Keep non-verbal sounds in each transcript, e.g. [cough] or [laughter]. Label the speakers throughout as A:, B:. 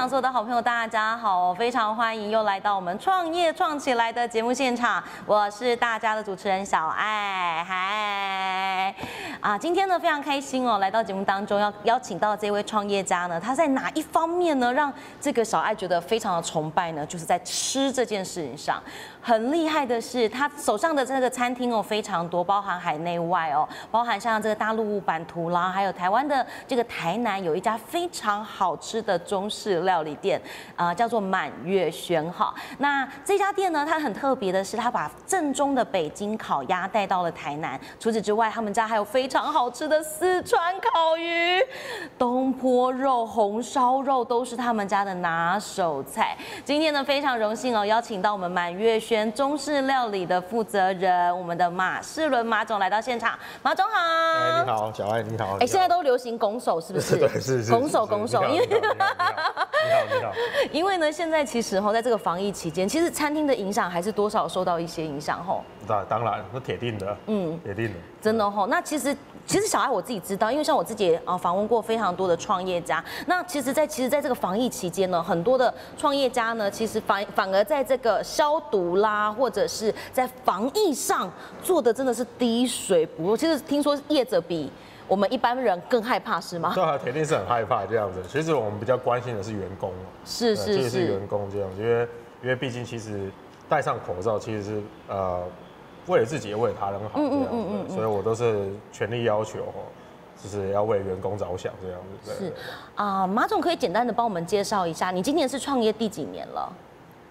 A: 场所有的好朋友，大家好，非常欢迎又来到我们创业创起来的节目现场，我是大家的主持人小爱，嗨，啊，今天呢非常开心哦，来到节目当中要邀请到这位创业家呢，他在哪一方面呢让这个小爱觉得非常的崇拜呢？就是在吃这件事情上。很厉害的是，他手上的这个餐厅哦非常多，包含海内外哦，包含像这个大陆版图啦，还有台湾的这个台南有一家非常好吃的中式料理店，啊，叫做满月轩哈。那这家店呢，它很特别的是，它把正宗的北京烤鸭带到了台南。除此之外，他们家还有非常好吃的四川烤鱼、东坡肉、红烧肉，都是他们家的拿手菜。今天呢，非常荣幸哦，邀请到我们满月。选中式料理的负责人，我们的马世伦马总来到现场。马总好，
B: 哎，你好，小爱，你好。
A: 哎，现在都流行拱手，是不是？[laughs]
B: 对，是是。
A: 拱手，拱手，
B: 因为你好，你好。[laughs]
A: 因为呢，现在其实哈，在这个防疫期间，其实餐厅的影响还是多少受到一些影响吼。
B: 那当然，那铁定的，嗯，铁定的。
A: 真的吼，那其实。其实小爱我自己知道，因为像我自己啊访问过非常多的创业家。那其实，在其实，在这个防疫期间呢，很多的创业家呢，其实反反而在这个消毒啦，或者是在防疫上做的真的是滴水不漏。其实听说业者比我们一般人更害怕，是吗？
B: 对啊，肯定是很害怕这样子。其实我们比较关心的是员工
A: 是是
B: 是员工这样，因为因为毕竟其实戴上口罩其实是呃。为了自己，也为了他人好，这样子，所以我都是全力要求，就是要为员工着想，这样子。
A: 是啊，马总可以简单的帮我们介绍一下，你今年是创业第几年了？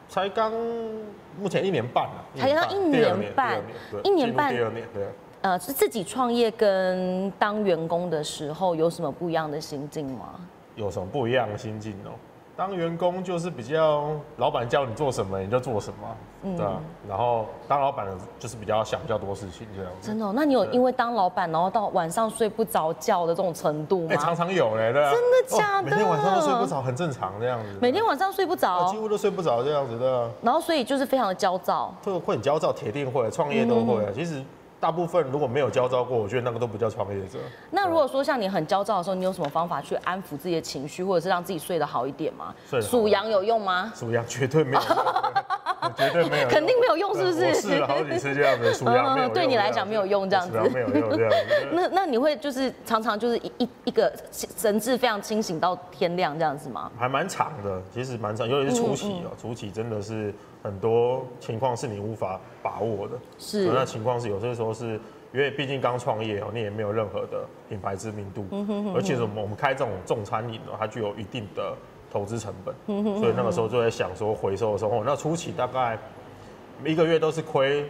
B: 才刚，目前一年半了。
A: 才刚一年半，
B: 一年半，第二年，对。
A: 呃，是自己创业跟当员工的时候有什么不一样的心境吗？
B: 有什么不一样的心境哦？当员工就是比较老板叫你做什么你就做什么，对啊。然后当老板的就是比较想比较多事情这样子。
A: 真的？那你有因为当老板然后到晚上睡不着觉的这种程度吗？
B: 常常有嘞，对啊。
A: 真的假
B: 的？每天晚上都睡不着，很正常这样子。
A: 每天晚上睡不着，
B: 几乎都睡不着这样子的。
A: 然后所以就是非常的焦躁。
B: 会会很焦躁，铁定会，创业都会啊。其实。大部分如果没有焦躁过，我觉得那个都不叫创业者。
A: 那如果说像你很焦躁的时候，你有什么方法去安抚自己的情绪，或者是让自己睡得好一点吗？数羊有用吗？
B: 数羊绝对没有，[laughs] 绝对没有，
A: 肯定没有用，是不是？
B: 试了好几次这样子，数羊没有
A: 对你来讲没有用，这样子
B: 没有用这样子。
A: 那那你会就是常常就是一一一个神志非常清醒到天亮这样子吗？
B: 还蛮长的，其实蛮长，尤其是初期哦，初期真的是。很多情况是你无法把握的，
A: 是
B: 那情况是有些时候是因为毕竟刚创业哦，你也没有任何的品牌知名度，而且我们我们开这种重餐饮哦，它具有一定的投资成本，所以那个时候就在想说回收的时候，那初期大概一个月都是亏。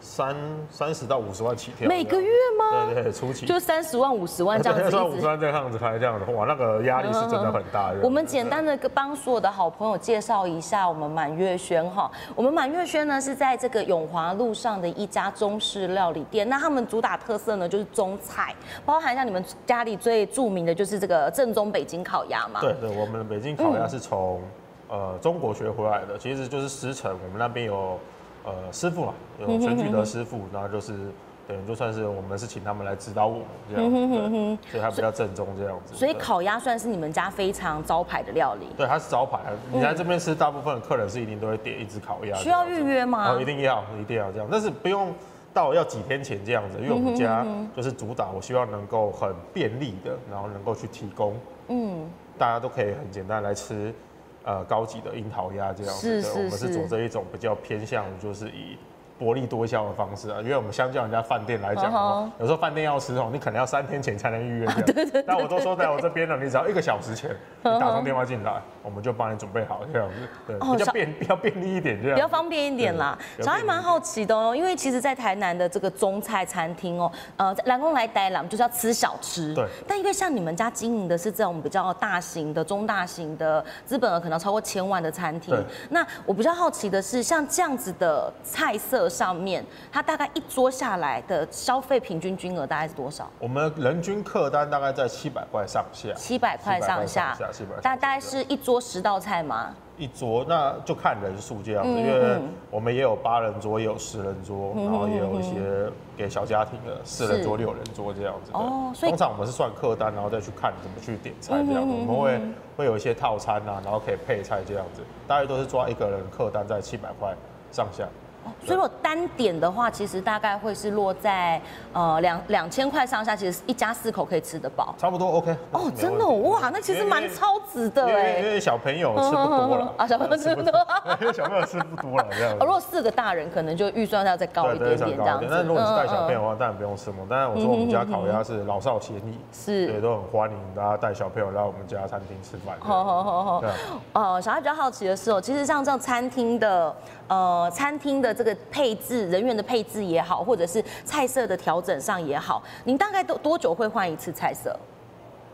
B: 三三十到五十万起跳，
A: 每个月吗？
B: 对对，初期
A: 就三十万五十万这样子，三十
B: 万五十万这样子开这样的，哇，那个压力是真的很大。
A: 我们简单的帮所有的好朋友介绍一下我们满月轩哈，我们满月轩呢是在这个永华路上的一家中式料理店，那他们主打特色呢就是中菜，包含像你们家里最著名的就是这个正宗北京烤鸭嘛。
B: 对对，我们的北京烤鸭是从呃中国学回来的，其实就是师承，我们那边有。呃，师傅嘛，有全聚德师傅，然后就是等于就算是我们是请他们来指导我们这样，对，所以它比较正宗这样子。
A: 所以烤鸭算是你们家非常招牌的料理。
B: 对，它是招牌。你来这边吃，大部分客人是一定都会点一只烤鸭。
A: 需要预约吗？
B: 哦，一定要，一定要这样。但是不用到要几天前这样子，因为我们家就是主打，我希望能够很便利的，然后能够去提供，嗯，大家都可以很简单来吃。呃，高级的樱桃鸭这样子的，我们是走这一种比较偏向，就是以。薄利多销的方式啊，因为我们相较人家饭店来讲，有时候饭店要吃哦，你可能要三天前才能预约。[laughs]
A: 对对对。
B: 那我都说在我这边了，你只要一个小时前你打通电话进来，我们就帮你准备好这样子，对，比较便比较便利一点这样。
A: 比较方便一点啦。小爱蛮好奇的哦，因为其实，在台南的这个中菜餐厅哦，呃，蓝宫来待了，就是要吃小吃。
B: 对。
A: 但因为像你们家经营的是这种比较大型的、中大型的，资本额可能超过千万的餐厅。那我比较好奇的是，像这样子的菜色上面，它大概一桌下来的消费平均金额大概是多少？
B: 我们人均客单大概在七百块上下，
A: 七百块上下，
B: 七百，
A: 大大概是一桌十道菜吗？
B: 一桌那就看人数这样子，因为我们也有八人桌，也有十人桌，然后也有一些给小家庭的四人桌、六人桌这样子。哦，所以通常我们是算客单，然后再去看怎么去点菜这样子。我们会会有一些套餐啊，然后可以配菜这样子，大概都是抓一个人客单在七百块上下。
A: 所以如果单点的话，其实大概会是落在呃两两千块上下，其实一家四口可以吃得饱，
B: 差不多 OK。
A: 哦，真的哇，那其实蛮超值的哎。[laughs] [laughs]
B: 因为小朋友吃不多了啊，
A: 小朋友吃不多，
B: 因为小朋友吃不多了这样。
A: 如果四个大人，可能就预算要再高一点点这样子。
B: 但如果你是带小朋友的话，当然不用吃嘛。当然我说我们家烤鸭是老少咸宜，是，对，都很欢迎大家带小朋友来我们家餐厅吃饭。[laughs] 好好好好。
A: 哦，小孩比较好奇的是哦，其实像这样餐厅的呃餐厅的这个配置。人员的配置也好，或者是菜色的调整上也好，您大概多多久会换一次菜色？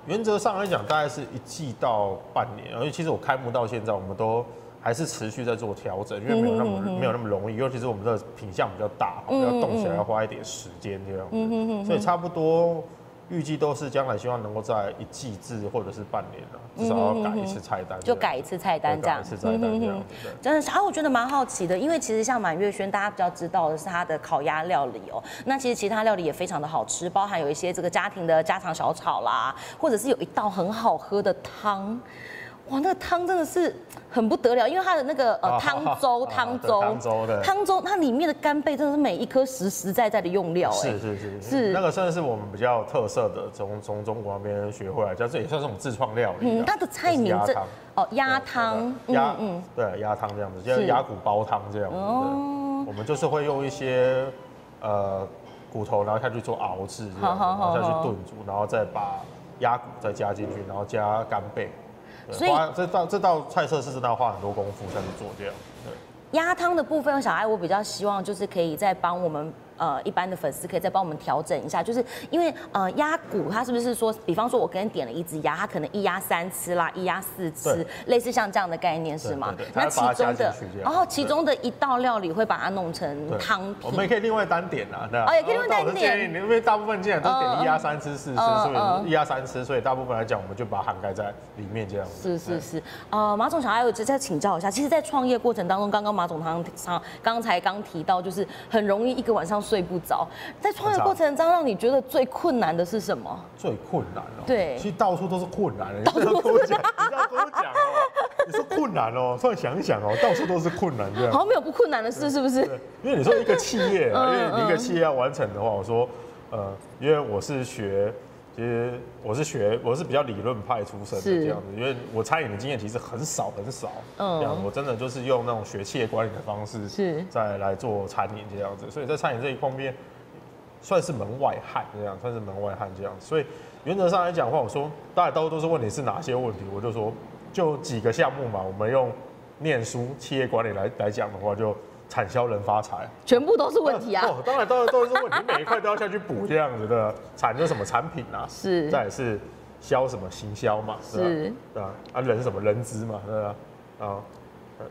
B: 原则上来讲，大概是一季到半年。而且其实我开幕到现在，我们都还是持续在做调整，因为没有那么没有那么容易。尤其是我们的品相比较大，要动起来要花一点时间这样子，所以差不多。预计都是将来希望能够在一季至或者是半年了，至少要改一次菜单，
A: 就改一次菜单这样。
B: 一次菜单这样。
A: 真的是啊，我觉得蛮好奇的，因为其实像满月轩，大家比较知道的是它的烤鸭料理哦。那其实其他料理也非常的好吃，包含有一些这个家庭的家常小炒啦，或者是有一道很好喝的汤。哇，那个汤真的是很不得了，因为它的那个呃汤粥，汤粥，
B: 汤粥的
A: 汤粥，它里面的干贝真的是每一颗实实在在的用料，
B: 是是是是，那个算是我们比较特色的，从从中国那边学回来，叫这也算是我们自创料理。嗯，
A: 它的菜名这哦鸭汤，
B: 鸭嗯对鸭汤这样子，叫鸭骨煲汤这样子。哦，我们就是会用一些呃骨头，然后下去做熬制，然后下去炖煮，然后再把鸭骨再加进去，然后加干贝。所以这道这道菜色是真的要花很多功夫才能做这样。对，
A: 鸭汤的部分，小爱我比较希望就是可以再帮我们。呃，一般的粉丝可以再帮我们调整一下，就是因为呃鸭骨它是不是说，比方说我跟你点了一只鸭，它可能一鸭三吃啦，一鸭四吃，类似像这样的概念是吗？
B: 那其中的，
A: 然后其中的一道料理会把它弄成汤品。
B: 我们也可以另外单点啊，对
A: 哦，也可以另外单点。
B: 因为大部分既然都点一鸭三吃四吃，所以一鸭三吃，所以大部分来讲，我们就把它涵盖在里面这样。
A: 是是是，呃，马总想还有再请教一下，其实，在创业过程当中，刚刚马总他刚刚才刚提到，就是很容易一个晚上睡不着。在创业过程中，让你觉得最困难的是什么？
B: 最困难哦，
A: 对，
B: 其实到处都是困难。你要跟我讲，你要跟我讲哦，你说困难哦，突然想一想哦，到处都是困难这样。
A: 好像没有不困难的事，是不是？
B: 因为你说一个企业，[laughs] 因为你一个企业要完成的话，我说，呃，因为我是学。其实我是学，我是比较理论派出身的这样子，因为我餐饮的经验其实很少很少，嗯，这样我真的就是用那种学企业管理的方式，是，再来做餐饮这样子，所以在餐饮这一方面算是门外汉这样，算是门外汉这样，所以原则上来讲的话，我说大家都都是问你是哪些问题，我就说就几个项目嘛，我们用念书企业管理来来讲的话就。产销人发财，
A: 全部都是问题啊！
B: 哦，当然，当然都是问题，每一块都要下去补这样子的。[laughs] 产的什么产品啊？
A: 是，
B: 再是销什么行销嘛？是，对啊？啊，人什么人资嘛？对吧？啊，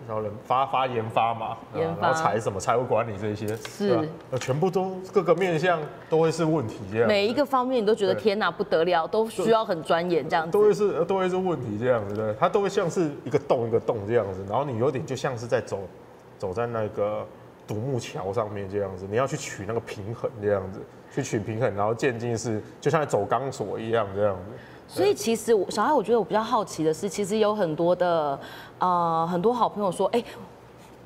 B: 然后人发发研发嘛？
A: 研发。
B: 然后财什么财务管理这些，是，全部都各个面向都会是问题这样。
A: 每一个方面你都觉得天哪不得了，都需要很钻研这样子。
B: 都会是都会是问题这样子的，它都会像是一个洞一个洞这样子，然后你有点就像是在走。走在那个独木桥上面这样子，你要去取那个平衡这样子，去取平衡，然后渐进是就像走钢索一样这样子。
A: 所以其实小艾，我觉得我比较好奇的是，其实有很多的呃很多好朋友说，哎，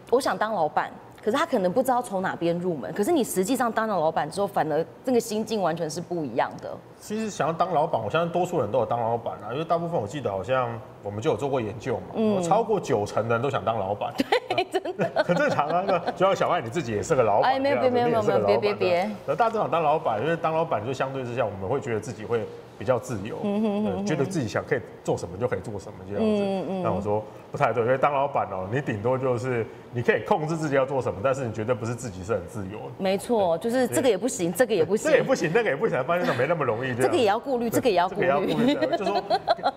A: 我想当老板。可是他可能不知道从哪边入门，可是你实际上当了老板之后，反而这个心境完全是不一样的。
B: 其实想要当老板，我相信多数人都有当老板啊，因为大部分我记得好像我们就有做过研究嘛，嗯，超过九成的人都想当老板，[laughs]
A: 对，真的 [laughs]
B: 很正常啊。那就像小爱你自己也是个老板，哎，
A: 没有没有没有没有，别别别，
B: 那大都想当老板，因为当老板就相对之下，我们会觉得自己会。比较自由，觉得自己想可以做什么就可以做什么这样子。嗯嗯那我说不太对，因为当老板哦，你顶多就是你可以控制自己要做什么，但是你绝对不是自己是很自由。
A: 没错，就是这个也不行，这个也不行，
B: 这也不行，那个也不行，发现没那么容易。
A: 这个也要顾虑，这个也要顾虑。
B: 就说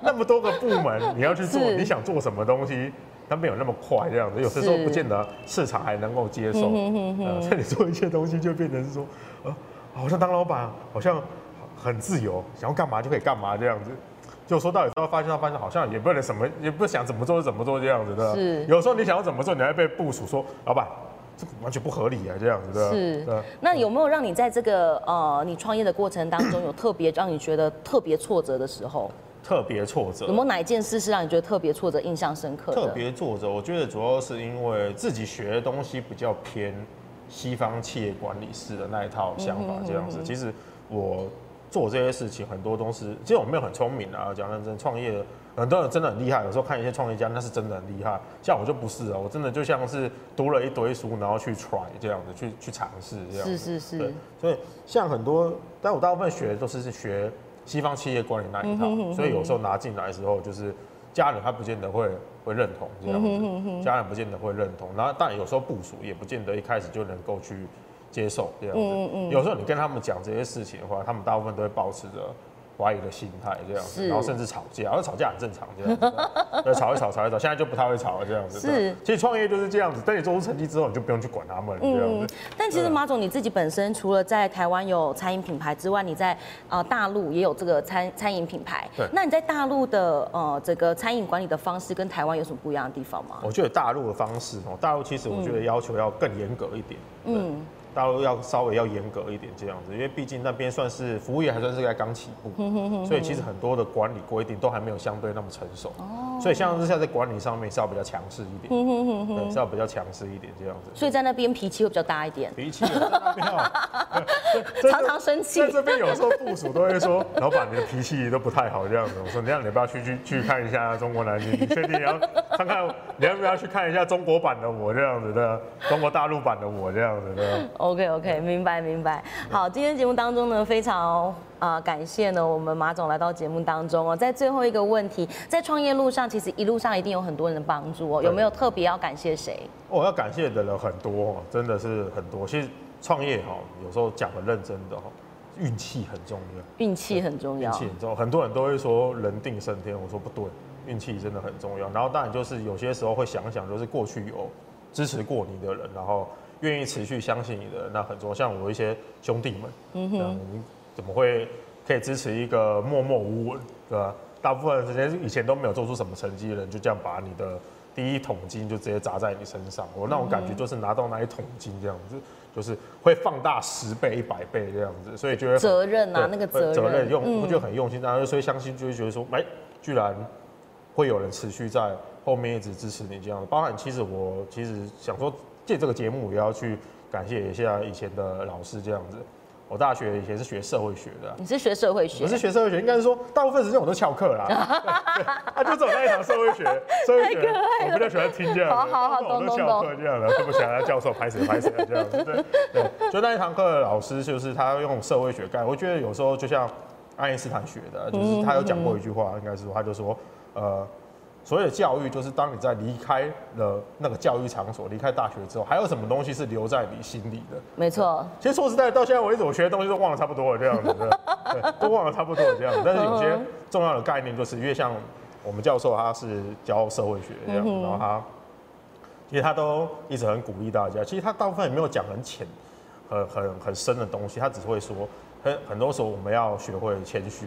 B: 那么多个部门你要去做，你想做什么东西？它没有那么快这样子，有的时候不见得市场还能够接受。呃，所以你做一些东西就变成是说，呃，好像当老板好像很自由，想要干嘛就可以干嘛这样子。就说到底，之后发现到发现好像也不能什么，也不想怎么做就怎么做这样子的。
A: 是
B: 有时候你想要怎么做，你还被部署说，老板。这完全不合理啊，这样子的。
A: 是。那有没有让你在这个呃你创业的过程当中，有特别让你觉得特别挫折的时候？
B: 特别挫折。
A: 有没有哪一件事是让你觉得特别挫折、印象深刻？
B: 特别挫折，我觉得主要是因为自己学的东西比较偏西方企业管理式的那一套想法，这样子。其实我做这些事情很多都是，其实我没有很聪明啊，讲认真创业。很多人真的很厉害，有时候看一些创业家，那是真的很厉害。像我就不是啊，我真的就像是读了一堆书，然后去 try 这样子，去去尝试这样。
A: 是是是。
B: 所以像很多，但我大部分学的都是学西方企业管理那一套，所以有时候拿进来的时候，就是家人他不见得会会认同这样子，家人不见得会认同。然后，但有时候部署也不见得一开始就能够去接受这样子。嗯嗯。有时候你跟他们讲这些事情的话，他们大部分都会保持着。怀疑的心态这样子，然后甚至吵架，而吵架很正常这样子，对，吵一吵，吵一吵，现在就不太会吵了这样子。是，其实创业就是这样子，等你做出成绩之后，你就不用去管他们了这样子。
A: 但其实马总你自己本身除了在台湾有餐饮品牌之外，你在呃大陆也有这个餐餐饮品牌。
B: 对。
A: 那你在大陆的呃这个餐饮管理的方式跟台湾有什么不一样的地方吗？
B: 我觉得大陆的方式哦，大陆其实我觉得要求要更严格一点。嗯。大陆要稍微要严格一点这样子，因为毕竟那边算是服务业还算是在刚起步，所以其实很多的管理规定都还没有相对那么成熟，所以像是在在管理上面是要比较强势一点，对，是要比较强势一点这样子。
A: 所以在那边脾气会比较大一点，
B: 脾气那边 [laughs]
A: 常常生气。
B: 在这边有时候部署都会说，老板你的脾气都不太好这样子。我说你让你不要去去去看一下中国男女，你确定你要看看你要不要去看一下中国版的我这样子的，中国大陆版的我这样子的。
A: OK OK，明白明白。好，今天节目当中呢，非常啊感谢呢我们马总来到节目当中哦。在最后一个问题，在创业路上，其实一路上一定有很多人的帮助哦。有没有特别要感谢谁？
B: 我要感谢的人很多，真的是很多。其实创业哈，有时候讲的认真的哈，运气很重要。
A: 运气很重要。
B: 运气很重要。很多人都会说人定胜天，我说不对，运气真的很重要。然后当然就是有些时候会想想，就是过去有支持过你的人，然后。愿意持续相信你的那很多，像我一些兄弟们，嗯哼，你怎么会可以支持一个默默无闻，对吧？大部分时间以前都没有做出什么成绩的人，就这样把你的第一桶金就直接砸在你身上。我那种感觉就是拿到那一桶金这样子，就是会放大十倍、一百倍这样子，所以觉得
A: 责任啊，那个责
B: 责任用我就很用心，然后所以相信就会觉得说，哎，居然会有人持续在后面一直支持你这样。包含其实我其实想说。借这个节目也要去感谢一下以前的老师，这样子。我大学以前是学社会学的。
A: 你是学社会学？
B: 我是学社会学，应该是说大部分时间我都翘课啦。[laughs] 他就走那一堂社会学，社会学我比较喜欢听这样。
A: 好好好，我
B: 都翘课这样的，对不起啊，教授拍谁拍谁这样子。对对，就那一堂课的老师就是他用社会学干，我觉得有时候就像爱因斯坦学的，就是他有讲过一句话，应该是说他就说呃。所有的教育就是当你在离开了那个教育场所，离开大学之后，还有什么东西是留在你心里的？
A: 没错。
B: 其实说实在，到现在为止，我学的东西都忘了差不多了，这样子，对，都忘了差不多了这样子。但是有些重要的概念，就是因为像我们教授他是教社会学这样，然后他其实他都一直很鼓励大家。其实他大部分也没有讲很浅、很很很深的东西，他只会说，很很多时候我们要学会谦虚，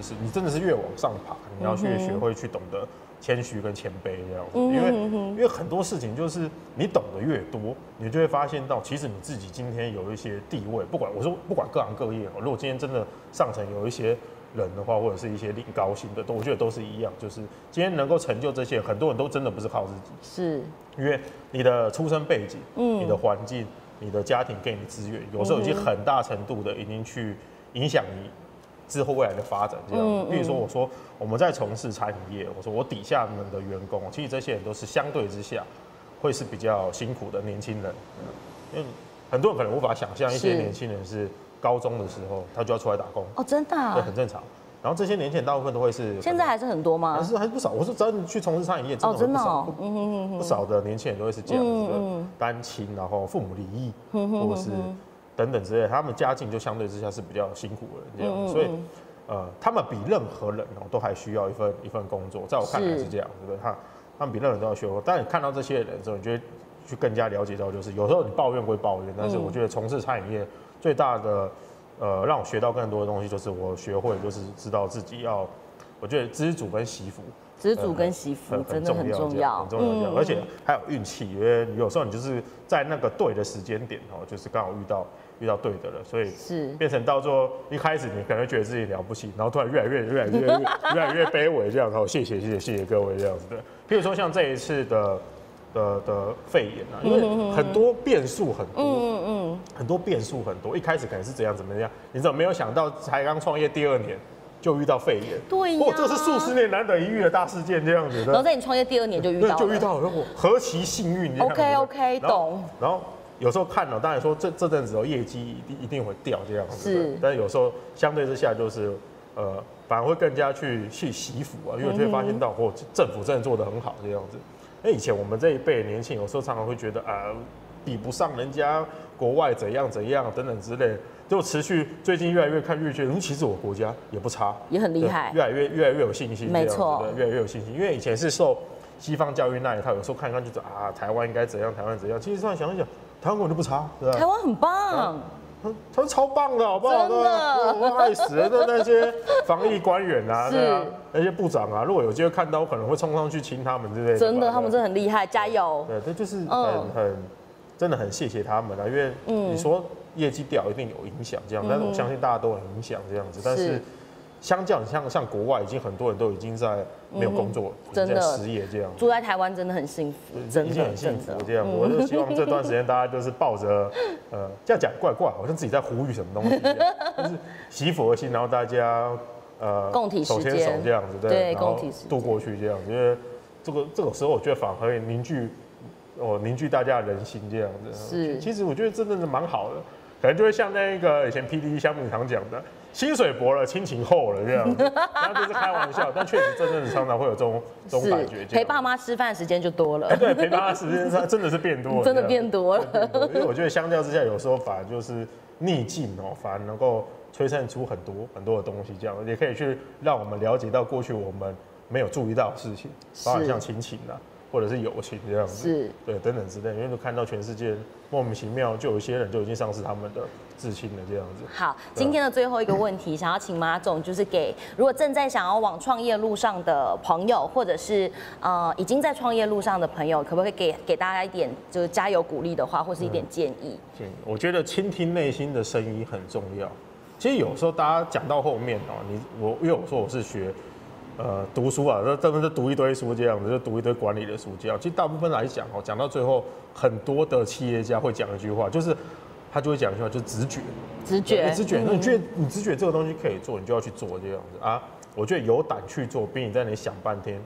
B: 就是你真的是越往上爬，你要去学会去懂得。谦虚跟谦卑这样子，因为因为很多事情就是你懂得越多，你就会发现到其实你自己今天有一些地位，不管我说不管各行各业哦，如果今天真的上层有一些人的话，或者是一些领高薪的，都我觉得都是一样，就是今天能够成就这些，很多人都真的不是靠自己，
A: 是
B: 因为你的出生背景、你的环境、你的家庭给你资源，有时候已经很大程度的已经去影响你。之后未来的发展这样，比如说我说我们在从事餐饮业，我说我底下们的员工，其实这些人都是相对之下会是比较辛苦的年轻人，因为很多人可能无法想象一些年轻人是高中的时候他就要出来打工。
A: 哦，真的，
B: 对，很正常。然后这些年轻人大部分都会是
A: 现在还是很多吗？
B: 还是还是不少。我说只要你去从事餐饮业，真的不少，不少的年轻人都会是这样子的，单亲，然后父母离异，或者是。等等之类，他们家境就相对之下是比较辛苦的这样，所以，呃，他们比任何人哦都还需要一份一份工作，在我看来是这样，对不对？他他们比任何人都要学会。当你看到这些人的时候，你就会去更加了解到，就是有时候你抱怨归抱怨，但是我觉得从事餐饮业最大的呃让我学到更多的东西，就是我学会就是知道自己要，我觉得知足跟惜福。
A: 知足跟惜福真的很重要，
B: 很重要，而且还有运气，因为有时候你就是在那个对的时间点哦，就是刚好遇到遇到对的了，所以是变成到最后一开始你可能觉得自己了不起，然后突然越来越越来越越来越卑微这样，然后谢谢谢谢谢谢各位这样子的。譬如说像这一次的的的肺炎啊，因为很多变数很多，嗯嗯，很多变数很多，一开始可能是怎样怎么样，你怎么没有想到才刚创业第二年？就遇到肺炎，
A: 对呀，
B: 这是数十年难得一遇的大事件，这样子的。
A: 然后在你创业第二年就遇到，
B: 就遇到了，何其幸运
A: ！OK OK，懂。
B: 然后有时候看了，当然说这这阵子哦，业绩一定一定会掉这样子。是。但是有时候相对之下，就是呃，反而会更加去去惜福啊，因为就会发现到哦，政府真的做的很好这样子。那以前我们这一辈年轻，有时候常常会觉得啊，比不上人家国外怎样怎样等等之类。就持续最近越来越看越觉得，其实我国家也不差，
A: 也很厉害，
B: 越来越越来越有信心，
A: 没错，
B: 越来越有信心。因为以前是受西方教育那一套，有时候看一看就是啊，台湾应该怎样，台湾怎样。其实突然想一想，台湾根本就不差，
A: 对吧？台湾很棒，
B: 他超棒的，好不好？
A: 真的，
B: 我爱死了那那些防疫官员啊，对啊，那些部长啊，如果有机会看到，我可能会冲上去亲他们之类的。
A: 真的，他们真的很厉害，加油！
B: 对，这就是很很真的很谢谢他们啊，因为你说。业绩掉一定有影响，这样，但是我相信大家都很影响这样子。但是，相较像像国外，已经很多人都已经在没有工作，
A: 真的
B: 失业这样。
A: 住在台湾真的很幸福，真的
B: 很幸福 [laughs] 这样。我就希望这段时间大家就是抱着呃，这样讲怪怪，好像自己在呼吁什么东西，就是祈福的心，然后大家
A: 呃共体
B: 手牵手这样子，
A: 对，共体
B: 度过去这样子。因为这个这个时候，我觉得反而可以凝聚哦，凝聚大家的人心这样子。是，其实我觉得真的是蛮好的。可能就会像那个以前 P D 香米常讲的，薪水薄了，亲情厚了这样。子，然后就是开玩笑，但确实真正的常常会有这种这种感觉，
A: 陪爸妈吃饭时间就多了，
B: 对，陪爸妈时间上真的是变多了，[laughs]
A: 真的变多了，
B: 因为我觉得相较之下，有时候反而就是逆境哦，反而能够催生出很多很多的东西，这样也可以去让我们了解到过去我们没有注意到的事情，包括像亲情啊。或者是友情这样子，是对等等之类，因为都看到全世界莫名其妙，就有一些人就已经丧失他们的至亲了这样子。
A: 好，今天的最后一个问题，想要请马总，就是给如果正在想要往创业路上的朋友，或者是呃已经在创业路上的朋友，可不可以给给大家一点就是加油鼓励的话，或是一点建议？
B: 建议，我觉得倾听内心的声音很重要。其实有时候大家讲到后面哦，你我因为我说我是学。呃，读书啊，这真的是读一堆书这样子，就读一堆管理的书这样。其实大部分来讲哦，讲到最后，很多的企业家会讲一句话，就是他就会讲一句话，就是直觉，
A: 直觉，
B: 直觉。那你觉得你直觉这个东西可以做，你就要去做这样子啊。我觉得有胆去做，比你在那里想半天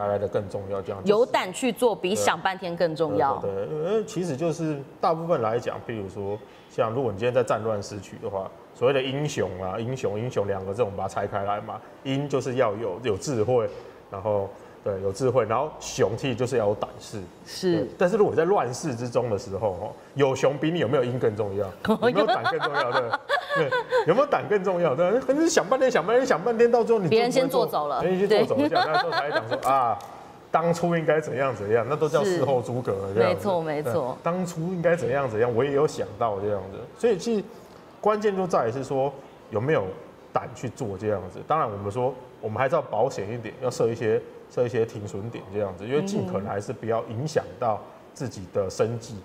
B: 还来的更重要。这样
A: 有胆去做，比想半天更重要。
B: 对，因为其实就是大部分来讲，比如说像如果你今天在战乱时区的话。所谓的英雄啊，英雄英雄两个字，我们把它拆开来嘛。英就是要有有智慧，然后对有智慧，然后雄气就是要有胆识。
A: 是，
B: 但是如果在乱世之中的时候，哦，有雄比你有没有英更重要，[laughs] 有没有胆更重要？对，[laughs] 对，有没有胆更重要？对，可是想半天想半天想半天，到最后你
A: 别人先做走了，
B: 别人先做走了，这样那时候才讲说啊，当初应该怎样怎样，那都叫事后诸葛。
A: 没错没错，
B: 当初应该怎样怎样，我也有想到这样子，所以其实。关键就在于是说有没有胆去做这样子。当然，我们说我们还是要保险一点，要设一些设一些停损点这样子，因为尽可能还是不要影响到自己的生计。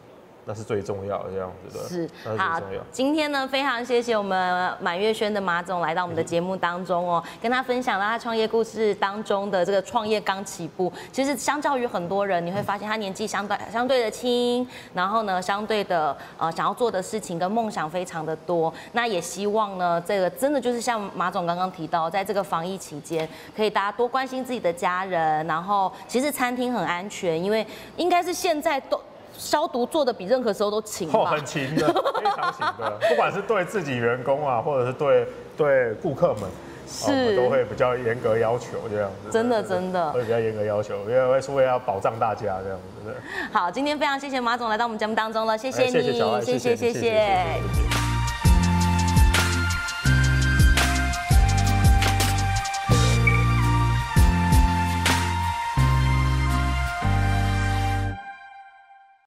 B: 那是最重要的这样子的，是好。
A: 今天呢，非常谢谢我们满月轩的马总来到我们的节目当中哦，跟他分享了他创业故事当中的这个创业刚起步。其实相较于很多人，你会发现他年纪相对相对的轻，然后呢，相对的呃想要做的事情跟梦想非常的多。那也希望呢，这个真的就是像马总刚刚提到，在这个防疫期间，可以大家多关心自己的家人。然后其实餐厅很安全，因为应该是现在都。消毒做的比任何时候都勤吧？
B: 很勤的，非常勤的。[laughs] 不管是对自己员工啊，或者是对对顾客们，是都会比较严格要求这样子。
A: 真的真的
B: 会比较严格要求，因为是为了要保障大家这样子。
A: 好，今天非常谢谢马总来到我们节目当中了，谢谢你，
B: 谢谢谢谢谢谢。